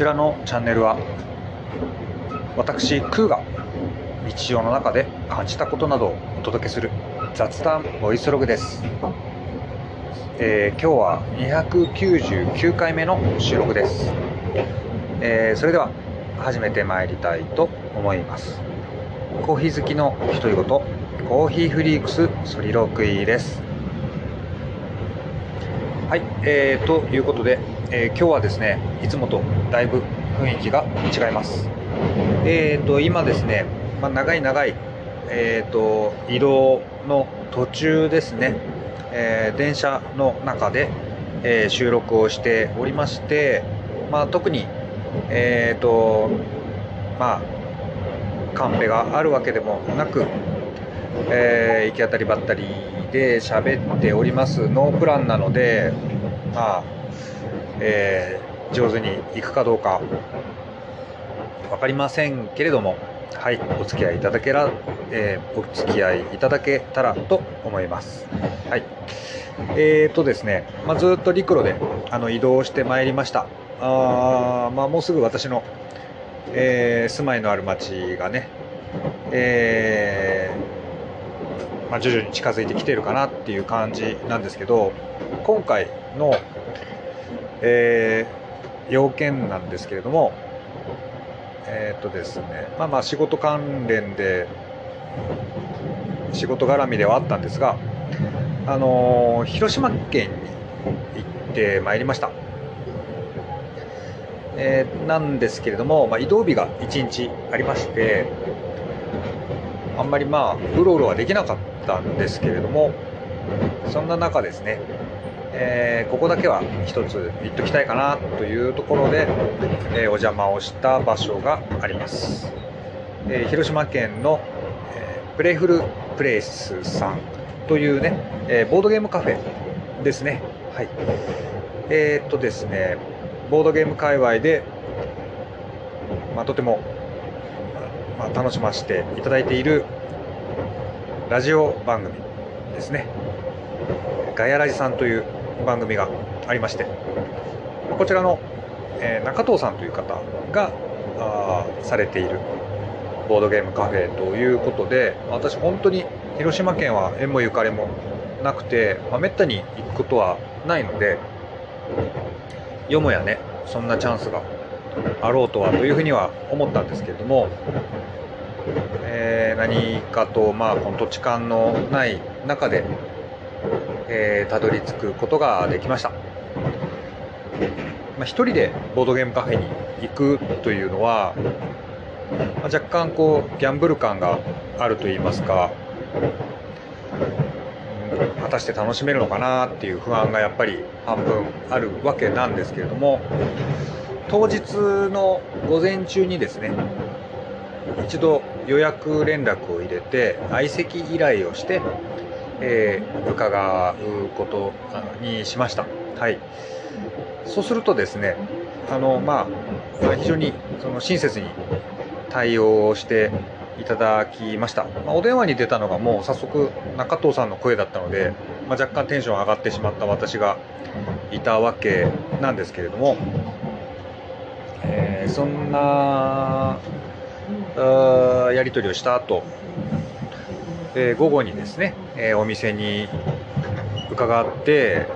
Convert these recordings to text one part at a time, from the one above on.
ちらのチャンネルは私クーが日常の中で感じたことなどをお届けする雑談ボイスログです、えー今日は299回目の収録です、えーそれでは始めてまいりたいと思います。コーヒー好きの独り言コーヒーフリークスソリロクイです。はい、えー、ということで、えー今日はですねいつもとだいぶ雰囲気が違います。えー、と今ですね、まあ、長い長い、えー、と移動の途中ですね、えー電車の中で、えー収録をしておりまして、まあ、特に、えーとまあ、カンペがあるわけでもなく、えー行き当たりばったりで喋っております。ノープランなので、まあえー上手にいくかどうか分かりませんけれども、はい、お付き合いいただけら、えーお付き合いいただけたらと思います。はい、えーとですね、まあ、ずっと陸路であの移動してまいりました。あーまあ、もうすぐ私の、えー住まいのある町がね、えーまあ、徐々に近づいてきてるかなっていう感じなんですけど、今回の、えー要件なんですけれども、えーっとですね、まあまあ仕事関連で、仕事絡みではあったんですが、あのー広島県に行ってまいりました。えーなんですけれども、まあ、移動日が1日ありまして、あんまりまあ、うろうろはできなかったんですけれども、そんな中ですね、えーここだけは一つ言っときたいかなというところで、えーお邪魔をした場所があります。えー広島県の、えプレイフルプレイスさんというね、えボードゲームカフェですね。はい。えーっとですね、ボードゲーム界隈で、まあ、とても、まあ、楽しませていただいているラジオ番組ですね。ガヤラジさんという番組がありまして、こちらの、え中藤さんという方があされているボードゲームカフェということで、私本当に広島県は縁もゆかりもなくて、まあ、めったに行くことはないので、よもやね、そんなチャンスがあろうとはというふうには思ったんですけれども、えー何かと、まあ、この土地勘のない中で、えーたどり着くことができました。まあ、一人でボードゲームカフェに行くというのは、まあ若干こうギャンブル感があると言いますか、うん果たして楽しめるのかなっていう不安がやっぱり半分あるわけなんですけれども、当日の午前中にですね、一度予約連絡を入れて相席依頼をして、えー伺うことにしました。はい。そうするとですね、あの、まあ、非常にその親切に対応していただきました。まあ、お電話に出たのがもう早速中藤さんの声だったので、まあ、若干テンション上がってしまった私がいたわけなんですけれども、えーそんなやり取りをした後、え午後にですね、えーお店に伺って、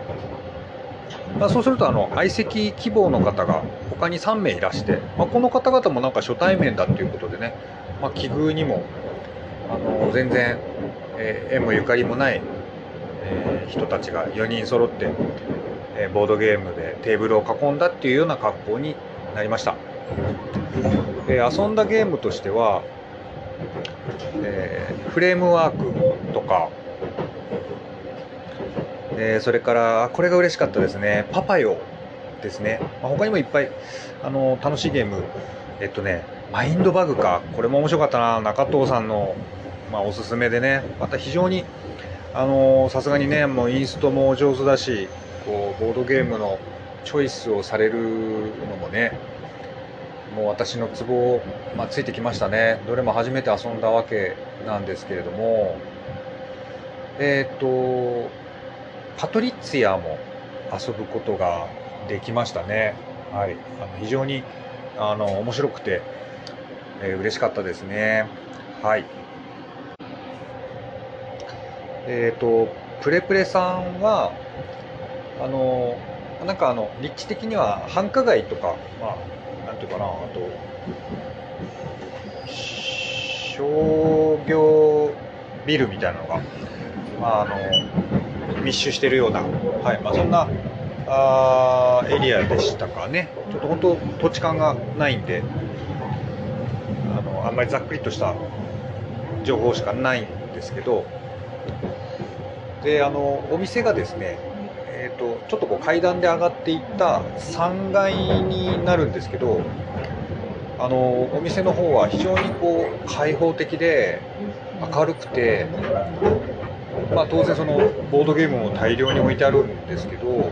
まあ、そうするとあの相席希望の方が他に3名いらして、まあ、この方々もなんか初対面だっていうことでね、まあ、奇遇にもあの全然、えー縁もゆかりもない、えー人たちが4人揃って、えーボードゲームでテーブルを囲んだっていうような格好になりました。え遊んだゲームとしては、えーフレームワークとか、えーそれからこれが嬉しかったですね。パパヨですね、まあ、他にもいっぱいあの楽しいゲーム。えっとねマインドバグか。これも面白かったな。中藤さんの、まあ、おすすめでね。また非常にあのさすがにねもうインストも上手だしこうボードゲームのチョイスをされるのもねもう私のツボ、まあ、ついてきましたね。どれも初めて遊んだわけなんですけれども。えっ、とパトリッツィアも遊ぶことができましたね。はい。あの非常にあの面白くて、えー、嬉しかったですね。はい。えっ、ー、とプレプレさんはあのなんかあの立地的には繁華街とかまあんていうかなあと商業ビルみたいなのが、まあ、あの密集してるような、はいまあ、そんなあエリアでしたかね、ちょっと本当、土地勘がないんで、あのあんまりざっくりとした情報しかないんですけど、であのお店がですね、えーと、ちょっとこう階段で上がっていった3階になるんですけど、あのお店の方は非常にこう開放的で明るくて、まあ、当然そのボードゲームも大量に置いてあるんですけど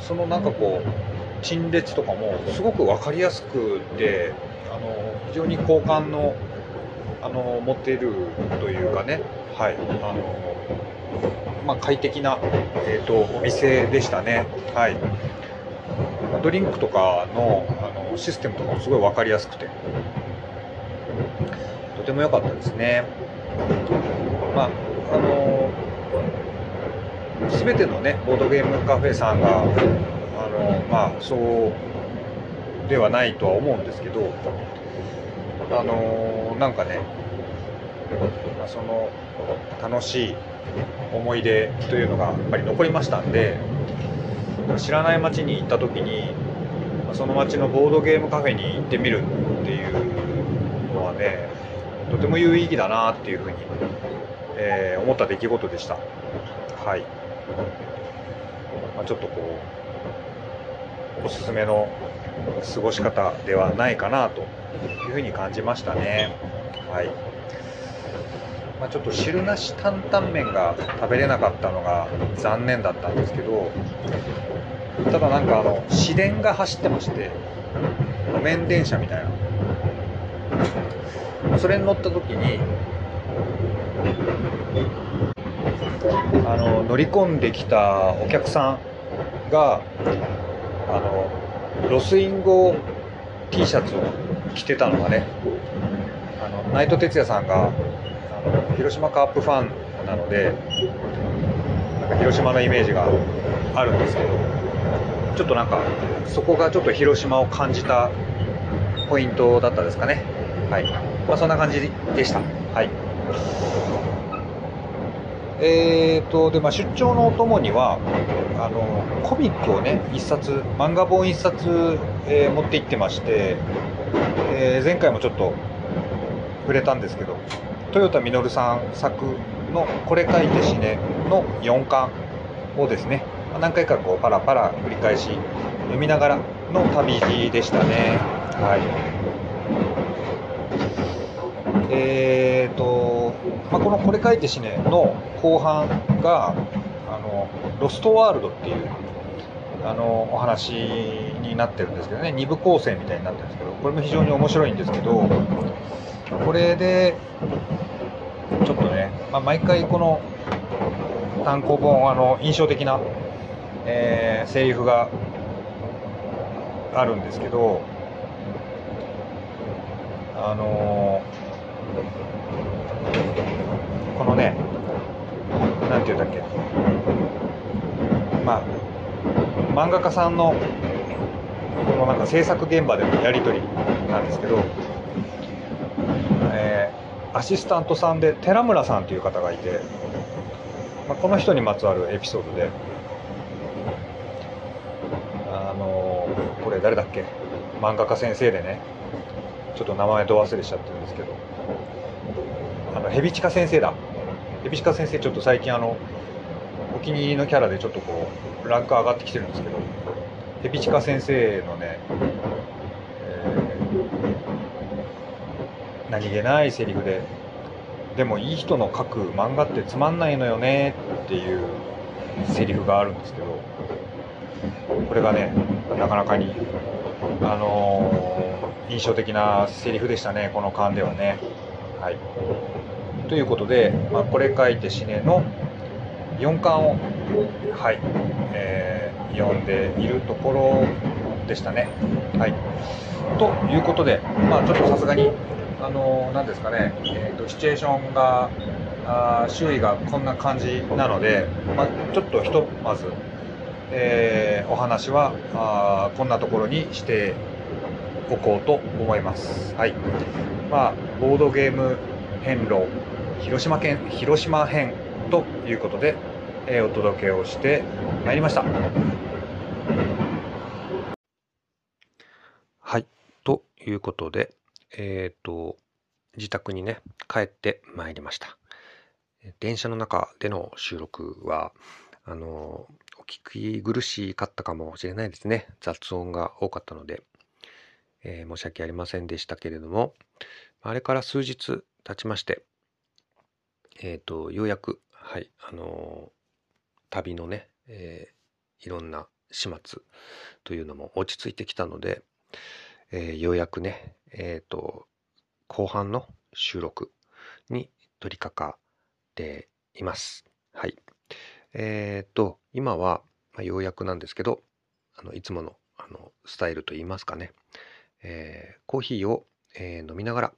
そのなんかこう陳列とかもすごく分かりやすくてあの非常に好感のあの持っているというかね、はいあのまあ、快適な、えーと、お店でしたね。はいドリンクとかのあのシステムとかもすごい分かりやすくてとても良かったですね。まああの全てのねボードゲームカフェさんがあのまあそうではないとは思うんですけどあのなんかね、その楽しい思い出というのがやっぱり残りましたんで知らない街に行った時にその街のボードゲームカフェに行ってみるっていうのはねとても有意義だなっていうふうに、えー、思った出来事でした。はいまあ、ちょっとこうおすすめの過ごし方ではないかなというふうに感じましたね。はいまあ、ちょっと汁なし担々麺が食べれなかったのが残念だったんですけどただなんかあの市電が走ってまして路面電車みたいな。それに乗った時にあの乗り込んできたお客さんがあのロスインゴ T シャツを着てたのがねあの内藤哲也さんが広島カープファンなのでなんか広島のイメージがあるんですけどちょっとなんかそこがちょっと広島を感じたポイントだったですかね。はい。まあそんな感じでした。はい。えーとでまあ、出張のお供にはあのコミックをね1冊漫画本1冊、えー、持って行ってまして、えー、前回もちょっと触れたんですけど豊田稔さん作の「これ書いて死ね」の4巻をですね何回かこうパラパラ繰り返し読みながらの旅でしたね。はいえーとまあ、この「これ書いて死ね」の後半があのロストワールドっていうあのお話になってるんですけどね2部構成みたいになってるんですけどこれも非常に面白いんですけどこれで、まあ、毎回この単行本あの印象的な、えー、セリフがあるんですけどあのー、このねなんていうんだっけ。まあ漫画家さんのこのなんか制作現場でのやり取りなんですけど、アシスタントさんで寺村さんという方がいて、まあ、この人にまつわるエピソードであのー、これ誰だっけ？漫画家先生でね。ちょっと名前ど忘れしちゃってるんですけど。あのヘビチカ先生だ。エビシカ先生ちょっと最近あのお気に入りのキャラでちょっとこうランク上がってきてるんですけどヘビチカ先生のね、えー、何気ないセリフででもいい人の書く漫画ってつまんないのよねっていうセリフがあるんですけどこれがねなかなかにあのー、印象的なセリフでしたねこの巻ではねはいということで、まあ、これ書いて死ねの4巻を、はい、えー、読んでいるところでしたね。はい。ということで、まあ、ちょっとさすがに、あのなんですかね、えーと、シチュエーションがあ周囲がこんな感じなので、まあ、ちょっとひとまず、えー、お話はあこんなところにしておこうと思います。はい。まあ、ボードゲーム編論広島県広島編ということで、えー、お届けをしてまいりました。はい。ということで、えっ、と、自宅にね、帰ってまいりました。電車の中での収録は、あの、お聞き苦しかったかもしれないですね。雑音が多かったので、えー、申し訳ありませんでしたけれども、あれから数日経ちまして、えっ、と、ようやく、はい、あの旅のね、え、いろんな始末というのも落ち着いてきたので、えー、ようやくね、えっ、ー、と、後半の収録に取り掛かっています。はい。えっ、ー、と、今は、まあ、ようやくなんですけど、あの、いつもの、あの、スタイルといいますかね、えー、コーヒーを、えー、飲みながら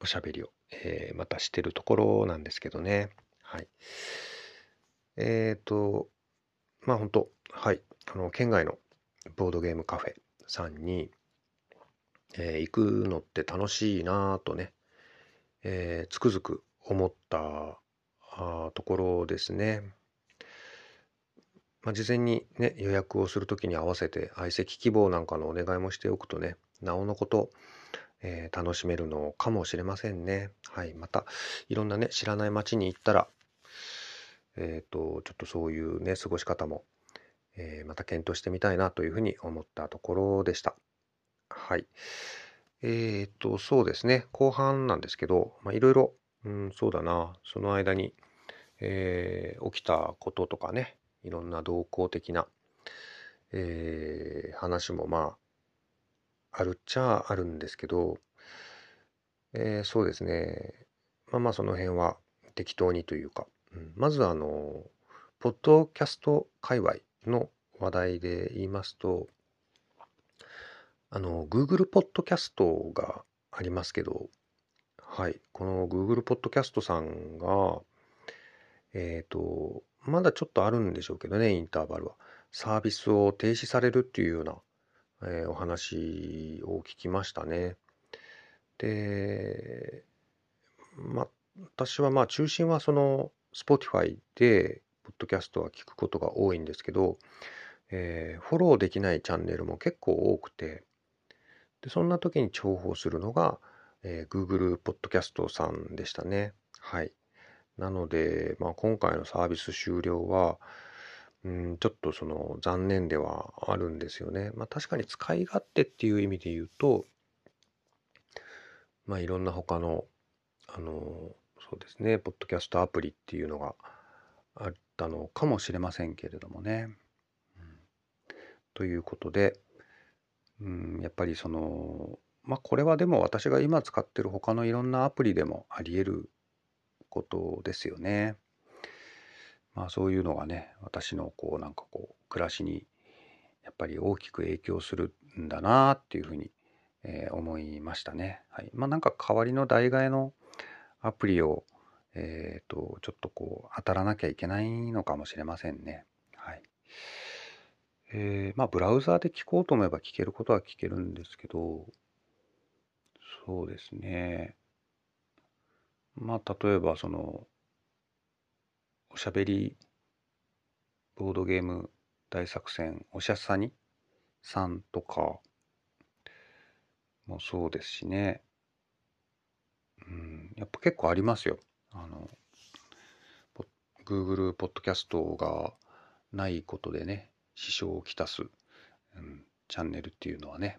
おしゃべりを、えー、またしてるところなんですけどね。はい。えっ、ー、と、まあ本当はい。あの、県外のボードゲームカフェさんに、えー、行くのって楽しいなぁとね、えー、つくづく思ったあところですね。まあ、事前にね、予約をするときに合わせて相席希望なんかのお願いもしておくとね、なおのこと、えー、楽しめるのかもしれませんね。はい。また、いろんなね、知らない街に行ったら、えっ、ー、と、ちょっとそういうね、過ごし方も、えー、また検討してみたいなというふうに思ったところでした。はい。えっ、と、そうですね。後半なんですけど、まあ、いろいろ、うん、そうだな、その間に、えー、起きたこととかね、いろんな動向的な、えー、話もまあ、あるっちゃあるんですけど、えー、そうですね。まあまあその辺は適当にというか、うん、まずあの、ポッドキャスト界隈の話題で言いますと、あの、Google ポッドキャストがありますけど、はい、この Google ポッドキャストさんが、えっ、ー、と、まだちょっとあるんでしょうけどね、インターバルは。サービスを停止されるっていうような、えー、お話を聞きましたね。で、ま、私はまあ中心はその Spotify で、ポッドキャストは聞くことが多いんですけど、えー、フォローできないチャンネルも結構多くて、でそんな時に重宝するのが、えー、Google ポッドキャストさんでしたね。はい。なので、まあ、今回のサービス終了は、うん、ちょっとその残念ではあるんですよね。まあ、確かに使い勝手っていう意味で言うと、まあ、いろんな他の、あの、そうですね、ポッドキャストアプリっていうのがあったのかもしれませんけれどもね。うん、ということで、うん、やっぱりその、まあこれはでも私が今使ってる他のいろんなアプリでもあり得ることですよね。まあそういうのがね、私のこうなんかこう暮らしにやっぱり大きく影響するんだなっていうふうに、えー、思いましたね。はい。まあなんか代わりの代替えのアプリを、えっ、ー、と、ちょっとこう当たらなきゃいけないのかもしれませんね。はい。えー、まあブラウザーで聞こうと思えば聞けることは聞けるんですけど、そうですね。まあ、例えばその、おしゃべりボードゲーム大作戦、おしゃさにさんとかもそうですしね。うん、やっぱ結構ありますよ。あの、Google ポッドキャストがないことでね、支障をきたす、うん、チャンネルっていうのはね。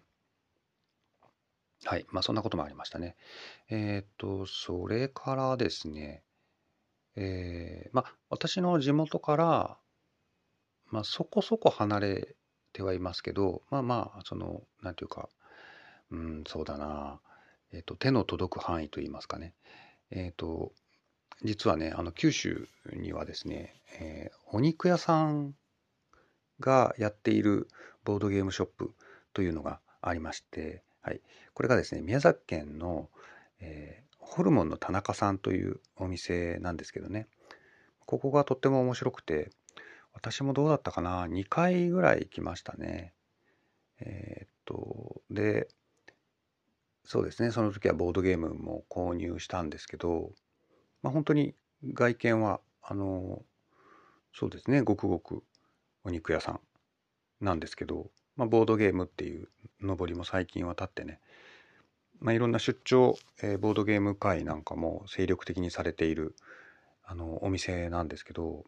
はい。まあ、そんなこともありましたね。えっ、と、それからですね、えー、まあ、私の地元から、まあ、そこそこ離れてはいますけど、まあまあ、その、なんていうか、うん、そうだな、えっ、と、手の届く範囲といいますかね。えっ、と、実はね、あの、九州にはですね、えーお肉屋さんがやっているボードゲームショップというのがありまして、はい、これがですね宮崎県の、えー、ホルモンの田中さんというお店なんですけどね。ここがとっても面白くて私もどうだったかな2回ぐらい行きましたね。えー、っとでそうですねその時はボードゲームも購入したんですけど、まあ、本当に外見はあのそうですねごくごくお肉屋さんなんですけど、まあ、ボードゲームっていう上りも最近は立ってね、まあ、いろんな出張、えー、ボードゲーム会なんかも精力的にされているあのお店なんですけど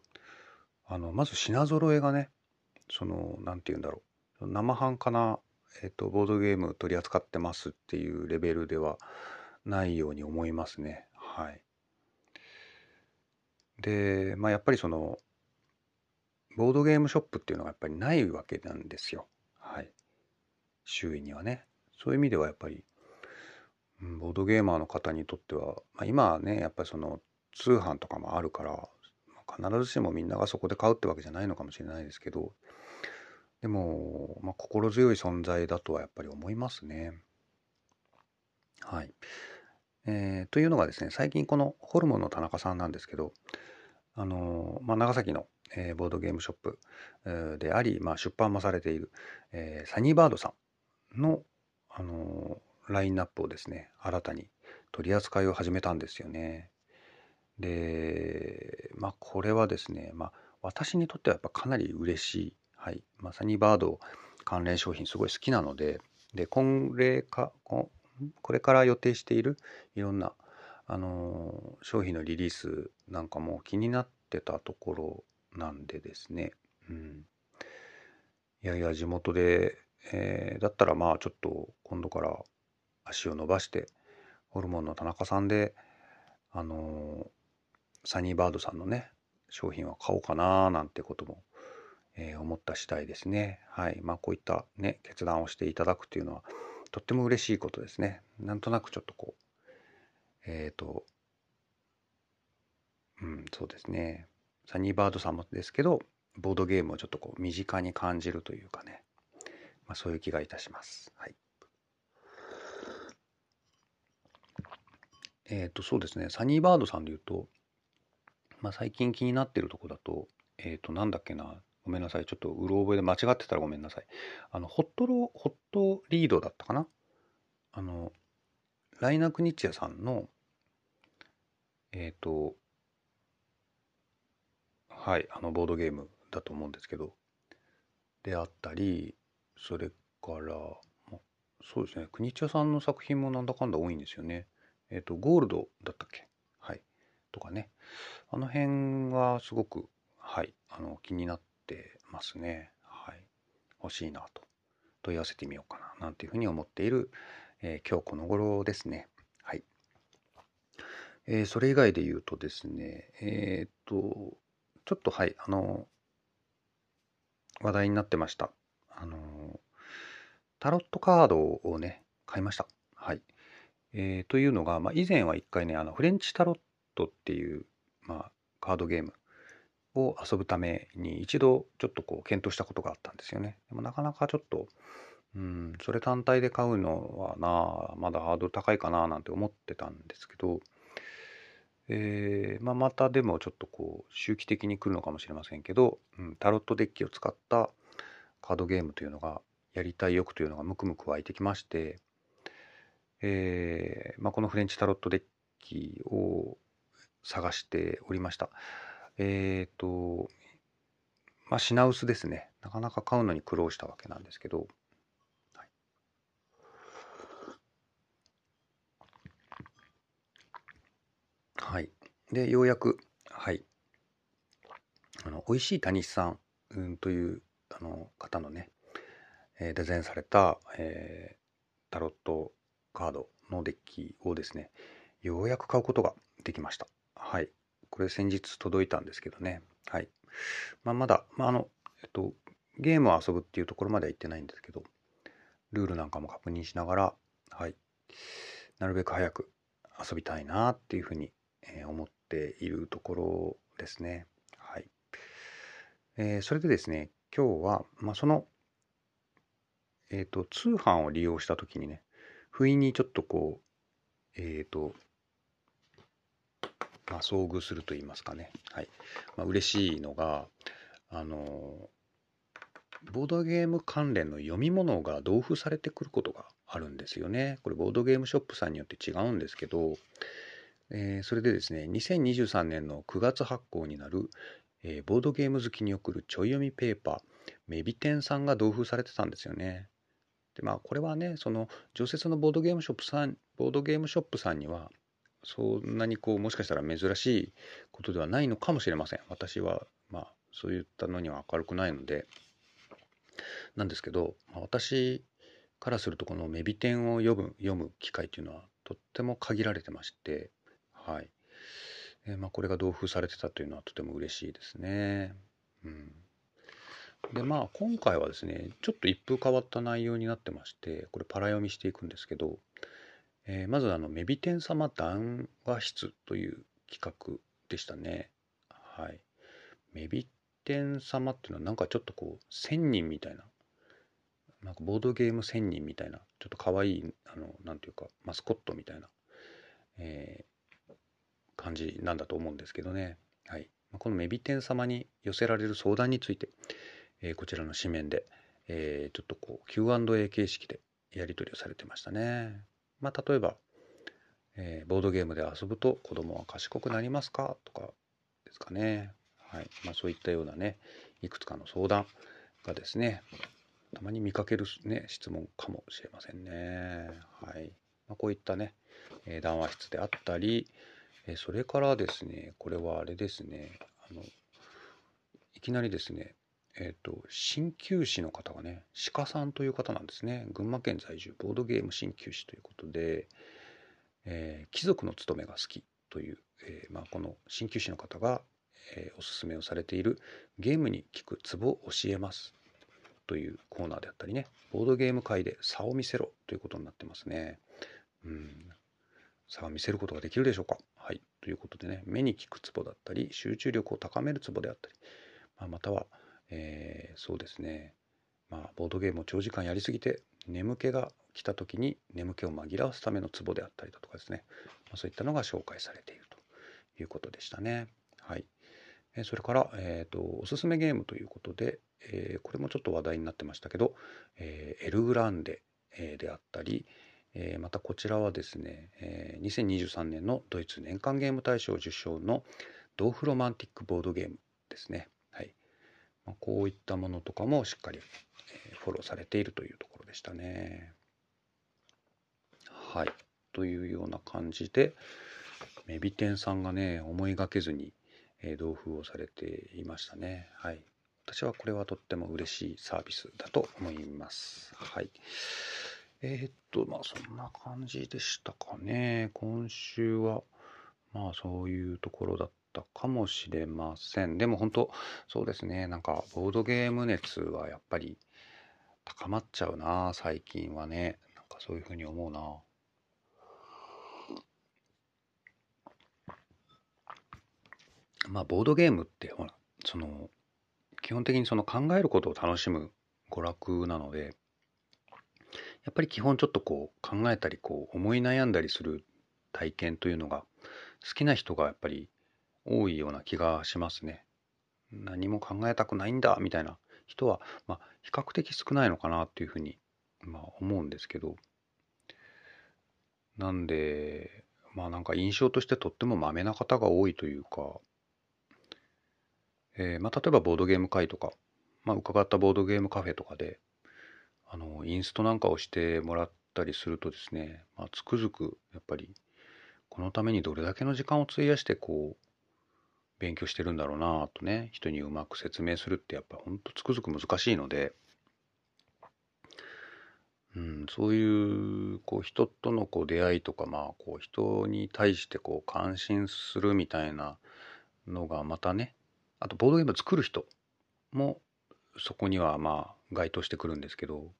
あのまず品揃えがねその何て言うんだろう生半可な、えーと、ボードゲーム取り扱ってますっていうレベルではないように思いますねはい。で、まあ、やっぱりそのボードゲームショップっていうのがやっぱりないわけなんですよ。はい。周囲にはね。そういう意味ではやっぱり、ボードゲーマーの方にとっては、まあ、今はね、やっぱりその通販とかもあるから、必ずしもみんながそこで買うってわけじゃないのかもしれないですけど、でも、まあ、心強い存在だとはやっぱり思いますね。はい。えー、というのがですね、最近このホルモンの田中さんなんですけど、あのまあ、長崎の、えー、ボードゲームショップ、であり、まあ、出版もされている、えー、サニーバードさんの、あのラインナップをですね新たに取り扱いを始めたんですよね。でまあこれはですね、まあ、私にとってはやっぱかなり嬉しい、はいまあ、サニーバード関連商品すごい好きなのでで今例かこれから予定しているいろんなあの商品のリリースなんかも気になってたところなんでですね、うん、いやいや地元で、えー、だったらまあちょっと今度から足を伸ばしてホルモンの田中さんであのサニーバードさんのね商品は買おうかななんてことも、えー、思った次第ですね。はい。まあこういったね決断をしていただくというのはとっても嬉しいことですね。なんとなくちょっとこうえっ、ー、と、うん、そうですね。サニーバードさんもですけど、ボードゲームをちょっとこう身近に感じるというかね、まあ、そういう気がいたします。はい。えっ、ー、と、そうですね。サニーバードさんで言うと、まあ、最近気になってるとこだと、えっ、ー、と、なんだっけな。ごめんなさい。ちょっとうろ覚えで間違ってたらごめんなさい。あの、ホットロ、ホットリードだったかなあの、ライナクニッチヤさんの、えっ、ー、と、はい、あのボードゲームだと思うんですけど、であったり、それから、そうですね、国茶さんの作品もなんだかんだ多いんですよね。えっ、ー、と、ゴールドだったっけ？はい。とかね。あの辺はすごく、はい、あの、気になってますね。はい。欲しいなと。問い合わせてみようかな、なんていうふうに思っている、えー、今日この頃ですね。はいえー、それ以外で言うとですね、えー、っと、ちょっとはい、あの、話題になってました。あの、タロットカードをね、買いました。はい。えー、というのが、まあ、以前は一回ね、あの、フレンチタロットっていう、まあ、カードゲームを遊ぶために一度ちょっとこう検討したことがあったんですよね。でもなかなかちょっと、うん、それ単体で買うのはな、まだハードル高いかななんて思ってたんですけど、えー、まあ、またでもちょっとこう周期的に来るのかもしれませんけど、うん、タロットデッキを使ったカードゲームというのがやりたい欲というのがムクムク湧いてきまして、えー、まあ、このフレンチタロットデッキを探しておりました。えっ、ー、と、まあ、品薄ですね。なかなか買うのに苦労したわけなんですけど、はい。で、ようやく、はい。あの、美味しい谷さん、うん、というあの方のね、えー、デザインされた、えー、タロットカードのデッキをですね、ようやく買うことができました。はい。これ先日届いたんですけどね。はい。まあ、まだ、まあ、あの、えっと、ゲームを遊ぶっていうところまでは行ってないんですけど、ルールなんかも確認しながら、はい。なるべく早く遊びたいなっていうふうにえ思っているところですね。はい。えー、それでですね、今日は、まあ、その、えっ、と、通販を利用した時にね、不意にちょっとこう、えっ、と、まあ、遭遇すると言いますかね。はい。まあ、嬉しいのが、あの、ボードゲーム関連の読み物が同封されてくることがあるんですよね。これ、ボードゲームショップさんによって違うんですけど、えー、それでですね、2023年の9月発行になる、えー、ボードゲーム好きに送るちょい読みペーパー、メビテンさんが同封されてたんですよね。で、まあ、これはね、その、常設のボードゲームショップさん、ボードゲームショップさんには、そんなにこう、もしかしたら珍しいことではないのかもしれません。私は、まあ、そういったのには明るくないので、なんですけど、まあ、私からするとこのメビテンを読む読む機会というのはとっても限られてまして、はいえー、まあ、これが同封されてたというのはとても嬉しいですね。うん、でまあ今回はですねちょっと一風変わった内容になってましてこれパラ読みしていくんですけど、えー、まずあのメビテン様談話室という企画でしたね。はい。メビテン様っていうのはなんかちょっとこう仙人みたいななんかボードゲーム仙人みたいなちょっと可愛いあのなんていうかマスコットみたいな、えー、感じなんだと思うんですけどね。はい。このメビテン様に寄せられる相談について、えー、こちらの紙面で、えー、ちょっとこう Q&A 形式でやり取りをされてましたね。まあ、例えば、えー、ボードゲームで遊ぶと子供は賢くなりますか？とかですかね。はいまあ、そういったようなねいくつかの相談がですねたまに見かける、ね、質問かもしれませんね。はいまあ、こういったね、え、談話室であったり、え、それからですねこれはあれですねあのいきなりですねえっ、ー、と鍼灸師の方がね鹿さんという方なんですね群馬県在住ボードゲーム鍼灸師ということで、え貴族の務めが好きという、えまあ、この鍼灸師の方がえ、おすすめをされているゲームに効くツボを教えますというコーナーであったりね、ボードゲーム界で差を見せろということになってますね。うん。差を見せることができるでしょうか？はい。ということでね、目に効くツボだったり、集中力を高めるツボであったり、まあ、または、えー、そうですね、まあ、ボードゲームを長時間やりすぎて、眠気が来た時に眠気を紛らわすためのツボであったりだとかですね、まあ、そういったのが紹介されているということでしたね。はい。それから、えーと、おすすめゲームということで、えー、これもちょっと話題になってましたけど、えー、エルグランデ、え、であったり、えまたこちらはですね、え2023年のドイツ年間ゲーム大賞受賞のドーフロマンティックボードゲームですね。はいまあ、こういったものとかもしっかり、えフォローされているというところでしたね。はい。というような感じで、メビテンさんがね、思いがけずに、え同封をされていましたね。はい。私はこれはとっても嬉しいサービスだと思います。はい。えー、っと、まあそんな感じでしたかね。今週は、まあそういうところだったかもしれません。でも本当、そうですね。なんかボードゲーム熱はやっぱり高まっちゃうな、最近はね。なんかそういうふうに思うな。まあ、ボードゲームってほらその基本的にその考えることを楽しむ娯楽なのでやっぱり基本ちょっとこう考えたりこう思い悩んだりする体験というのが好きな人がやっぱり多いような気がしますね。何も考えたくないんだみたいな人は、まあ、比較的少ないのかなっていうふうに、まあ、思うんですけどなんでまあなんか印象としてとってもまめな方が多いというかえー、まあ、例えばボードゲーム会とか、まあ、伺ったボードゲームカフェとかで、あの、インストなんかをしてもらったりするとですね、まあ、つくづく、やっぱり、このためにどれだけの時間を費やして、こう、勉強してるんだろうなとね、人にうまく説明するってやっぱほんとつくづく難しいので、うん、そういうこう人とのこう出会いとか、まあ、こう人に対してこう感心するみたいなのがまたねあとボードゲーム作る人もそこにはまあ該当してくるんですけど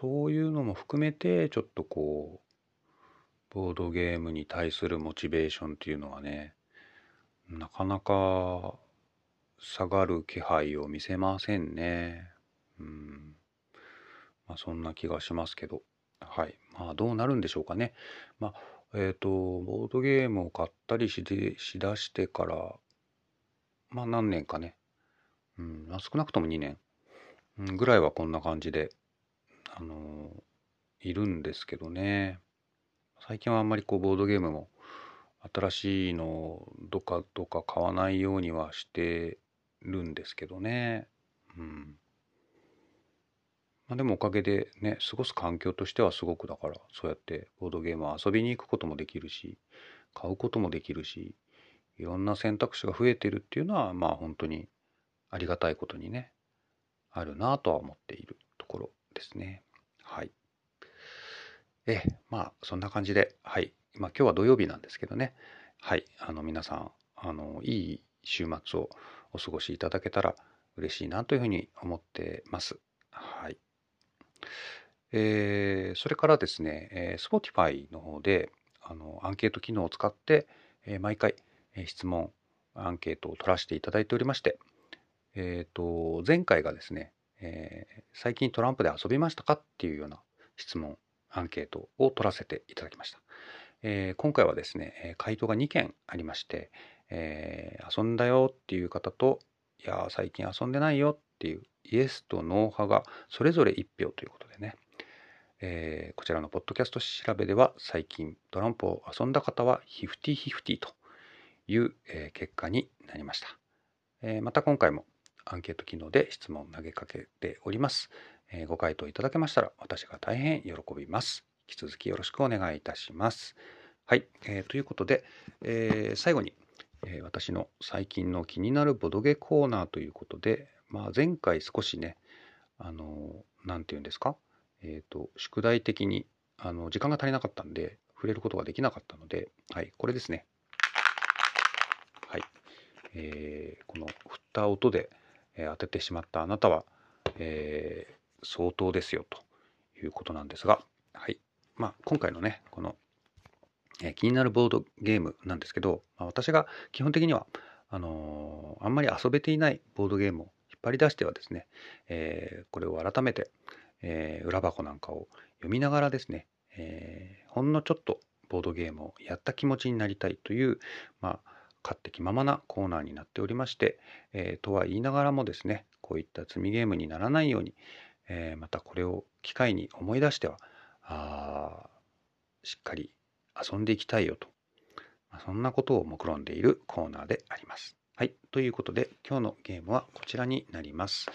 そういうのも含めてちょっとこうボードゲームに対するモチベーションっていうのはねなかなか下がる気配を見せませんね。うんまあ、そんな気がしますけど、はい。まあ、どうなるんでしょうかね。まあ、えっと、ボードゲームを買ったりしでしだしてから、まあ、何年かね。うん、まあ、少なくとも2年、ぐらいはこんな感じで、あのいるんですけどね。最近はあんまりこう、ボードゲームも、新しいのをどかどか買わないようにはしてるんですけどね。うん。まあ、でもおかげでね、過ごす環境としてはすごくだから、そうやってボードゲームを遊びに行くこともできるし、買うこともできるし、いろんな選択肢が増えてるっていうのは、まあ本当にありがたいことにね、あるなとは思っているですね。はい。え、まあそんな感じで、はい。まあ今日は土曜日なんですけどね、はい。あの皆さん、あの、いい週末をお過ごしいただけたら嬉しいなというふうに思ってます。はい。えー、それからですね、えー、Spotify の方であのアンケート機能を使って、えー、毎回、え、質問、アンケートを取らせていただいておりまして、えーと、前回がですね、えー、最近トランプで遊びましたかっていうような質問、アンケートを取らせていただきました。えー、今回はですね、回答が2件ありまして、えー、遊んだよっていう方と、いや、最近遊んでないよっていうイエスとノー派がそれぞれ1票ということでね、えー、こちらのポッドキャスト調べでは最近トランプを遊んだ方はヒフティヒフティという、え、結果になりました、え、また今回もアンケート機能で質問投げかけております、えご回答いただけましたら私が大変喜びます。引き続きよろしくお願いいたします。はい、えー、ということで、え最後に、え私の最近の気になるボドゲコーナーということで、まあ、前回少しね、あの、なんて言うんですか、えっ、ー、と、宿題的に、あの、時間が足りなかったんで、触れることができなかったので、はい、これですね。はい。えー、この振った音で、え、当ててしまったあなたは、えー、相当ですよということなんですが、はい。まあ、今回のね、この、えー、気になるボードゲームなんですけど、まあ、私が基本的には、あのー、あんまり遊べていないボードゲームを引っ張り出してはですね、え、これを改めて、え、裏箱なんかを読みながらですね、えほんのちょっとボードゲームをやった気持ちになりたいという、まあ、勝手気ままなコーナーになっておりまして、えとは言いながらもですね、こういった積みゲームにならないように、えまたこれを機会に思い出しては、あしっかり遊んでいきたいよとまあそんなことを目論んでいるコーナーであります。はい。ということで、今日のゲームはこちらになります。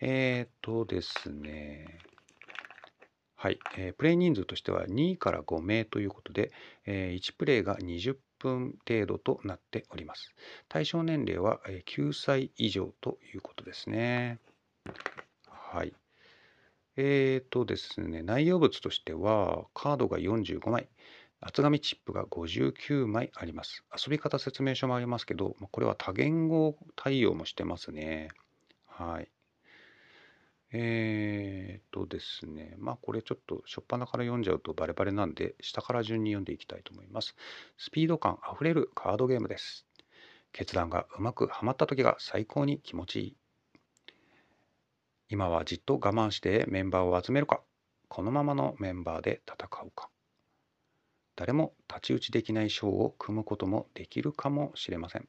えっ、とですね。はい、えー、プレイ人数としては2から5名ということで、えー、1プレイが20分程度となっております。対象年齢は9歳以上ということですね。はい。え、ー、とですね、内容物としては、カードが45枚、厚紙チップが59枚あります。遊び方説明書もありますけど、これは多言語対応もしてますね。はい。えー、っとですね、まあこれちょっと初っ端から読んじゃうとバレバレなんで、下から順に読んでいきたいと思います。スピード感あふれるカードゲームです。決断がうまくはまった時が最高に気持ちいい。今はじっと我慢してメンバーを集めるか、このままのメンバーで戦うか。誰も太刀打ちできない賞を組むこともできるかもしれません。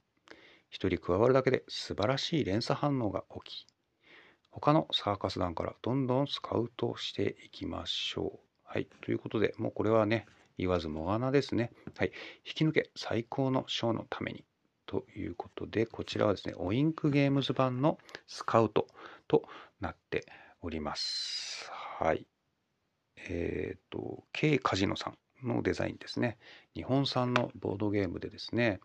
一人加わるだけで素晴らしい連鎖反応が起き、他のサーカス団からどんどんスカウトしていきましょう。はい。ということで、もうこれはね、言わずもがなですね。はい。引き抜け最高の賞のために。ということで、こちらはですね、オインクゲームズ版のスカウトとなっております。はい。えっ、ー、と、K カジノさんのデザインですね。日本産のボードゲームでですね、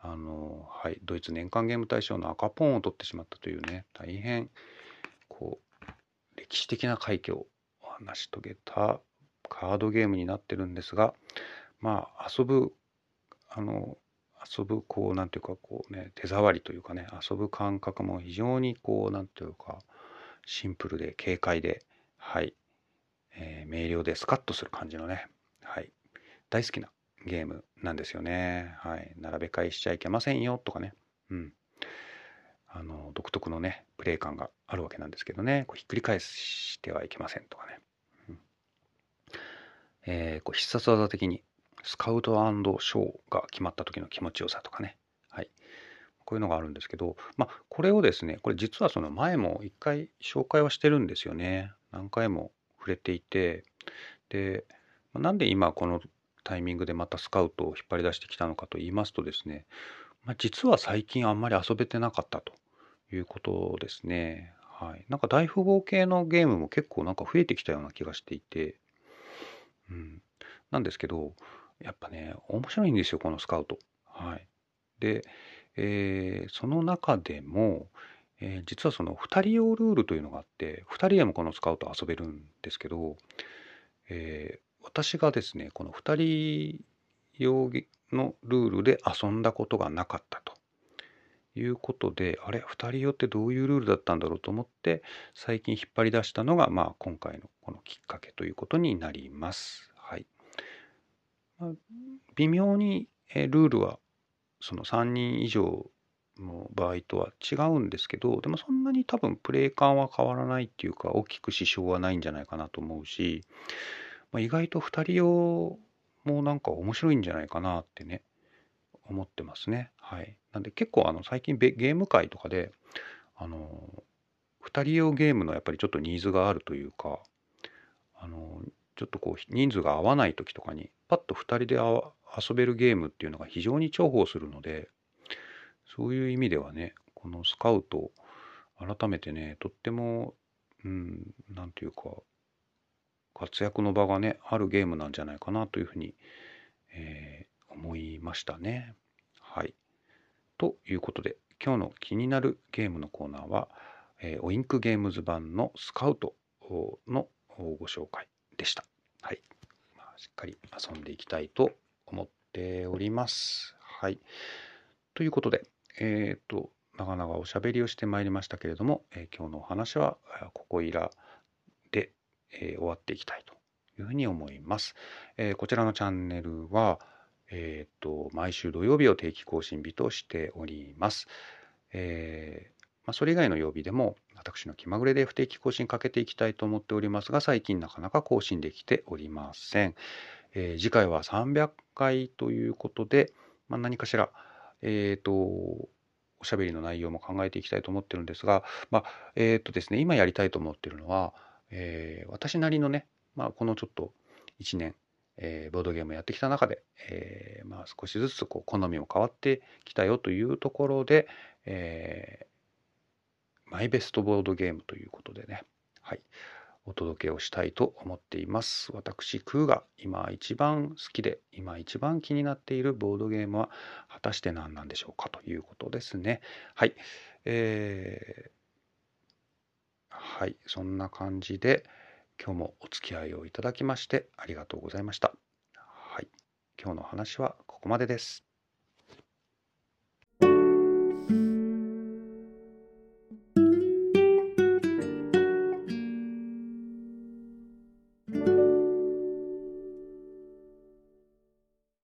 あの、はい、ドイツ年間ゲーム大賞の赤ポンを取ってしまったというね、大変、こう、歴史的な快挙を成し遂げたカードゲームになってるんですが、まあ、遊ぶ、あの、遊ぶ、こう、なんていうか、こうね、手触りというかね、遊ぶ感覚も非常に、こう、なんていうか、シンプルで軽快で、はい、えー、明瞭でスカッとする感じのね、はい、大好きなゲームなんですよね。はい、並べ替えしちゃいけませんよとかね。うん。あの独特のねプレイ感があるわけなんですけどね。こうひっくり返してはいけませんとかね、うん。えー、こう必殺技的にスカウトショーが決まった時の気持ちよさとかね、はい、こういうのがあるんですけど、まあ、これをですねこれ実はその前も一回紹介はしてるんですよね。何回も触れていて。でなんで今このタイミングでまたスカウトを引っ張り出してきたのかと言いますとですね、まあ、実は最近あんまり遊べてなかったということですね。はい。なんか大富豪系のゲームも結構なんか増えてきたような気がしていて、うん。なんですけど、やっぱね、面白いんですよ、このスカウト。はい。で、えー、その中でも、えー、実はその2人用ルールというのがあって、2人でもこのスカウト遊べるんですけど、えー、私がですね、この2人用のルールで遊んだことがなかったと。いうことで、あれ、2人用ってどういうルールだったんだろうと思って、最近引っ張り出したのが、まあ、今回のこのきっかけということになります。はい。ま、微妙にルールは、その3人以上の場合とは違うんですけど、でもそんなに多分プレイ感は変わらないっていうか、大きく支障はないんじゃないかなと思うし、まあ、意外と2人用もなんか面白いんじゃないかなってね、思ってますね。はい。なんで結構あの最近ゲーム界とかで、あの、2人用ゲームのやっぱりちょっとニーズがあるというか、あの、ちょっとこう人数が合わない時とかにパッと2人で遊べるゲームっていうのが非常に重宝するので、そういう意味ではね、このスカウト、改めてね、とっても、うん、なんていうか、活躍の場がね、あるゲームなんじゃないかなというふうに、えー、思いましたね。はい。ということで、今日の気になるゲームのコーナーは、えー、オインクゲームズ版のスカウトのご紹介でした。はい。まあ、しっかり遊んでいきたいと思っております。はい。ということで、えっ、ー、と、長々おしゃべりをしてまいりましたけれども、えー、今日のお話はここいら、えー、終わっていきたいというふうに思います。えこちらのチャンネルは、えっ、ー、と、毎週土曜日を定期更新日としております。えー、まあ、それ以外の曜日でも、私の気まぐれで不定期更新かけていきたいと思っておりますが、最近なかなか更新できておりません。えー、次回は300回ということで、まあ、何かしら、えっ、と、おしゃべりの内容も考えていきたいと思ってるんですが、まあ、えっ、とですね、今やりたいと思ってるのは、えー、私なりのね、まあ、このちょっと1年、えー、ボードゲームやってきた中で、えー、まあ、少しずつこう好みも変わってきたよというところで、えー、マイベストボードゲームということでね、はい、お届けをしたいと思っています。私、クーが今一番好きで、今一番気になっているボードゲームは果たして何なんでしょうかということですね。はい。えー、はい、そんな感じで、今日もお付き合いをいただきましてありがとうございました。はい。今日の話はここまでです。